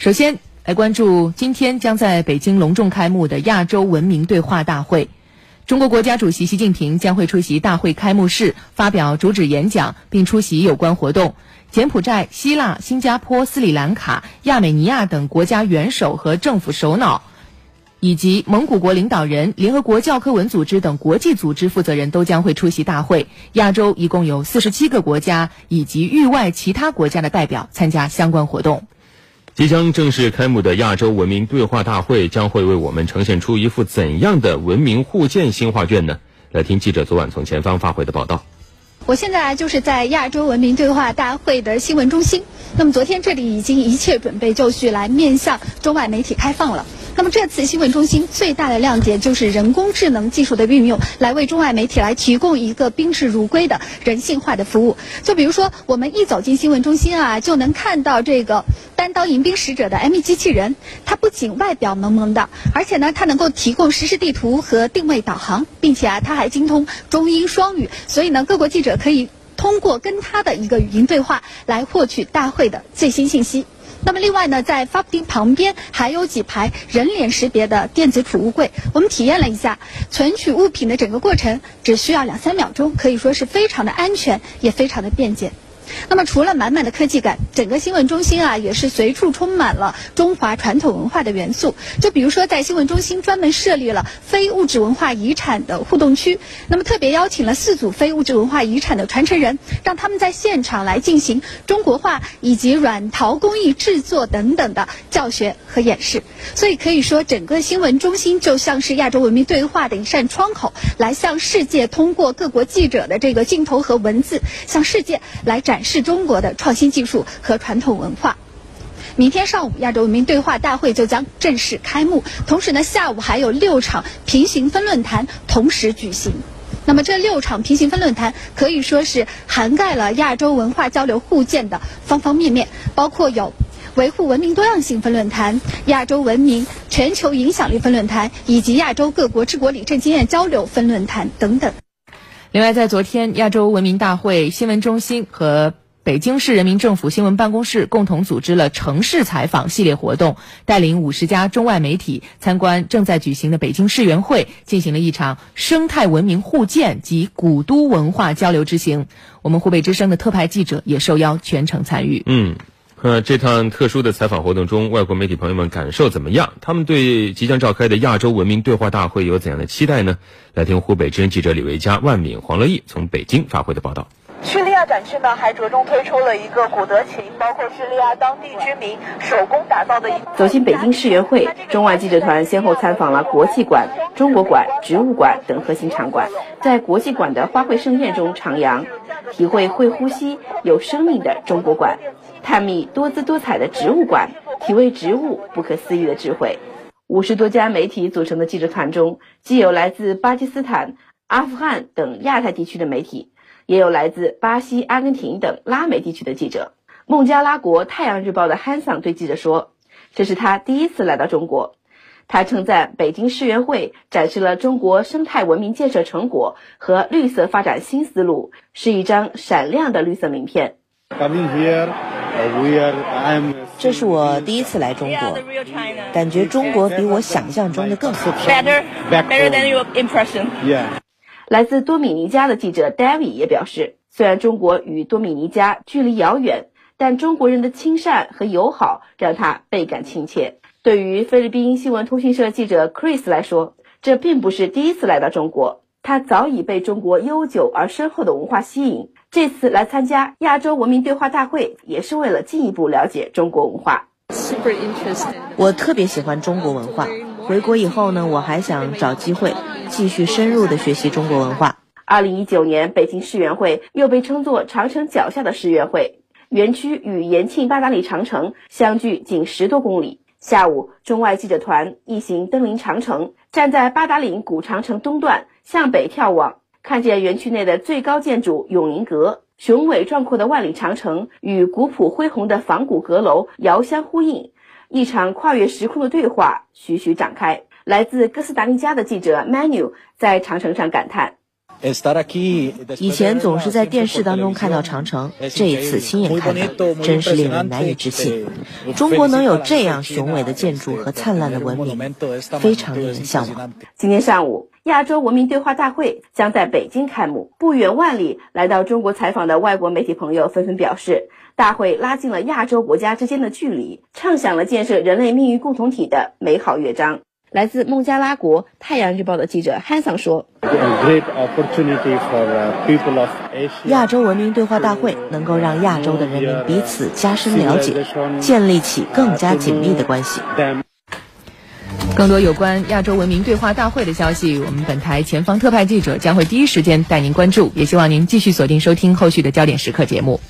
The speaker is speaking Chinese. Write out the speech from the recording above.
首先来关注今天将在北京隆重开幕的亚洲文明对话大会。中国国家主席习近平将会出席大会开幕式，发表主旨演讲，并出席有关活动。柬埔寨、希腊、新加坡、斯里兰卡、亚美尼亚等国家元首和政府首脑，以及蒙古国领导人、联合国教科文组织等国际组织负责人都将会出席大会。亚洲一共有四十七个国家以及域外其他国家的代表参加相关活动。即将正式开幕的亚洲文明对话大会将会为我们呈现出一幅怎样的文明互鉴新画卷呢？来听记者昨晚从前方发回的报道。我现在就是在亚洲文明对话大会的新闻中心。那么昨天这里已经一切准备就绪，来面向中外媒体开放了。那么这次新闻中心最大的亮点就是人工智能技术的运用，来为中外媒体来提供一个宾至如归的人性化的服务。就比如说，我们一走进新闻中心啊，就能看到这个担当迎宾使者的 Amy 机器人。它不仅外表萌萌的，而且呢，它能够提供实时地图和定位导航，并且啊，它还精通中英双语。所以呢，各国记者可以通过跟它的一个语音对话来获取大会的最新信息。那么另外呢，在发布厅旁边还有几排人脸识别的电子储物柜，我们体验了一下存取物品的整个过程，只需要两三秒钟，可以说是非常的安全，也非常的便捷。那么，除了满满的科技感，整个新闻中心啊，也是随处充满了中华传统文化的元素。就比如说，在新闻中心专门设立了非物质文化遗产的互动区，那么特别邀请了四组非物质文化遗产的传承人，让他们在现场来进行中国画以及软陶工艺制作等等的教学和演示。所以可以说，整个新闻中心就像是亚洲文明对话的一扇窗口，来向世界通过各国记者的这个镜头和文字，向世界来展。展示中国的创新技术和传统文化。明天上午，亚洲文明对话大会就将正式开幕。同时呢，下午还有六场平行分论坛同时举行。那么这六场平行分论坛可以说是涵盖了亚洲文化交流互鉴的方方面面，包括有维护文明多样性分论坛、亚洲文明全球影响力分论坛以及亚洲各国治国理政经验交流分论坛等等。另外，在昨天，亚洲文明大会新闻中心和北京市人民政府新闻办公室共同组织了城市采访系列活动，带领五十家中外媒体参观正在举行的北京世园会，进行了一场生态文明互鉴及古都文化交流之行。我们湖北之声的特派记者也受邀全程参与。嗯。那，这趟特殊的采访活动中，外国媒体朋友们感受怎么样？他们对即将召开的亚洲文明对话大会有怎样的期待呢？来听湖北之声记者李维佳、万敏、黄乐毅从北京发回的报道。叙利亚展区呢，还着重推出了一个古德琴，包括叙利亚当地居民手工打造的。走进北京世园会，中外记者团先后参访了国际馆、中国馆、植物馆等核心场馆，在国际馆的花卉盛宴中徜徉，体会会呼吸、有生命的中国馆。探秘多姿多彩的植物馆，体味植物不可思议的智慧。五十多家媒体组成的记者团中，既有来自巴基斯坦、阿富汗等亚太地区的媒体，也有来自巴西、阿根廷等拉美地区的记者。孟加拉国《太阳日报》的汉桑对记者说：“这是他第一次来到中国。”他称赞北京世园会展示了中国生态文明建设成果和绿色发展新思路，是一张闪亮的绿色名片。这是我第一次来中国，感觉中国比我想象中的更富庶。来自多米尼加的记者 David 也表示，虽然中国与多米尼加距离遥远，但中国人的亲善和友好让他倍感亲切。对于菲律宾新闻通讯社记者 Chris 来说，这并不是第一次来到中国，他早已被中国悠久而深厚的文化吸引。这次来参加亚洲文明对话大会，也是为了进一步了解中国文化。Super interested，我特别喜欢中国文化。回国以后呢，我还想找机会继续深入的学习中国文化。二零一九年，北京世园会又被称作长城脚下的世园会，园区与延庆八达岭长城相距仅十多公里。下午，中外记者团一行登临长城，站在八达岭古长城东段向北眺望。看见园区内的最高建筑永宁阁，雄伟壮阔的万里长城与古朴恢宏的仿古阁楼遥相呼应，一场跨越时空的对话徐徐展开。来自哥斯达黎加的记者 Manu 在长城上感叹：“以前总是在电视当中看到长城，这一次亲眼看到，真是令人难以置信。中国能有这样雄伟的建筑和灿烂的文明，非常令人向往。今天上午，亚洲文明对话大会将在北京开幕。不远万里来到中国采访的外国媒体朋友纷纷表示，大会拉近了亚洲国家之间的距离，唱响了建设人类命运共同体的美好乐章。来自孟加拉国《太阳日报》的记者汉桑说：“亚洲文明对话大会能够让亚洲的人民彼此加深了解，建立起更加紧密的关系。”更多有关亚洲文明对话大会的消息，我们本台前方特派记者将会第一时间带您关注，也希望您继续锁定收听后续的焦点时刻节目。